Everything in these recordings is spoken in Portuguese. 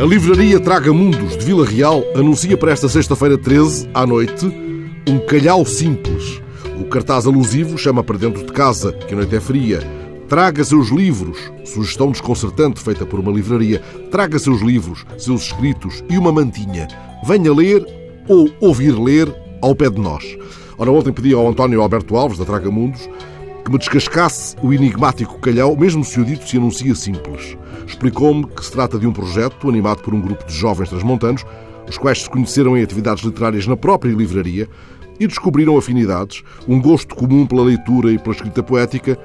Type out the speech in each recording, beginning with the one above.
A livraria Traga Mundos de Vila Real anuncia para esta sexta-feira 13, à noite, um calhau simples. O cartaz alusivo chama para dentro de casa, que a noite é fria. Traga seus livros, sugestão desconcertante feita por uma livraria. Traga seus livros, seus escritos e uma mantinha. Venha ler ou ouvir ler ao pé de nós. Ora, ontem pedi ao António Alberto Alves, da Traga Mundos, que me descascasse o enigmático calhau, mesmo se o dito se anuncia simples. Explicou-me que se trata de um projeto animado por um grupo de jovens transmontanos, os quais se conheceram em atividades literárias na própria livraria e descobriram afinidades, um gosto comum pela leitura e pela escrita poética,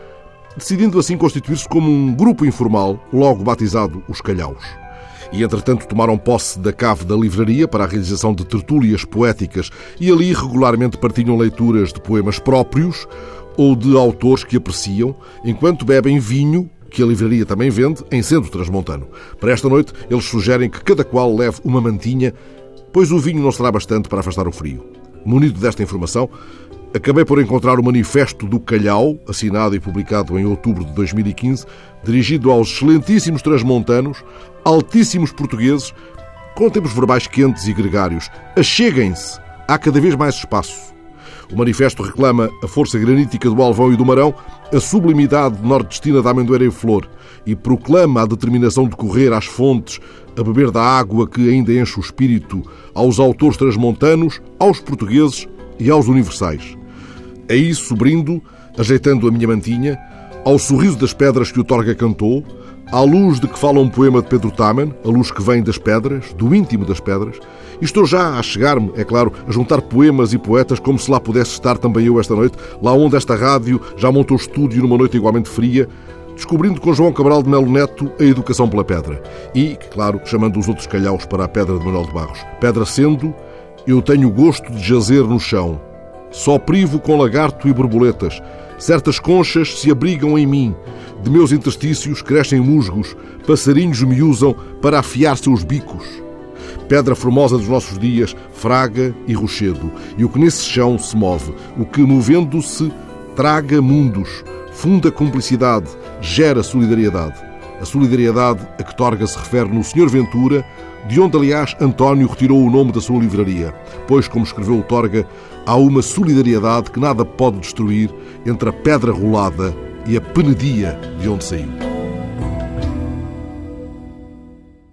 decidindo assim constituir-se como um grupo informal, logo batizado Os Calhaus. E, entretanto, tomaram posse da cave da livraria para a realização de tertúlias poéticas e ali regularmente partilham leituras de poemas próprios ou de autores que apreciam, enquanto bebem vinho que a livraria também vende, em centro transmontano. Para esta noite, eles sugerem que cada qual leve uma mantinha, pois o vinho não será bastante para afastar o frio. Munido desta informação, acabei por encontrar o Manifesto do Calhau, assinado e publicado em outubro de 2015, dirigido aos excelentíssimos transmontanos, altíssimos portugueses, com tempos verbais quentes e gregários. Acheguem-se! Há cada vez mais espaço. O manifesto reclama a força granítica do Alvão e do Marão, a sublimidade nordestina da amendoeira em flor e proclama a determinação de correr às fontes, a beber da água que ainda enche o espírito aos autores transmontanos, aos portugueses e aos universais. É isso brindo, ajeitando a minha mantinha, ao sorriso das pedras que o Torga cantou, à luz de que fala um poema de Pedro Taman, a luz que vem das pedras, do íntimo das pedras, e estou já a chegar-me, é claro, a juntar poemas e poetas como se lá pudesse estar também eu esta noite, lá onde esta rádio já montou estúdio numa noite igualmente fria, descobrindo com João Cabral de Melo Neto a educação pela pedra. E, claro, chamando os outros calhaus para a pedra de Manuel de Barros. Pedra sendo, eu tenho gosto de jazer no chão. Só privo com lagarto e borboletas. Certas conchas se abrigam em mim. De meus interstícios crescem musgos. Passarinhos me usam para afiar seus bicos. Pedra formosa dos nossos dias, fraga e rochedo. E o que nesse chão se move, o que movendo-se traga mundos, funda cumplicidade, gera solidariedade. A solidariedade a que Torga se refere no Senhor Ventura, de onde, aliás, António retirou o nome da sua livraria, pois, como escreveu o Torga, há uma solidariedade que nada pode destruir entre a pedra rolada e a penedia de onde saiu.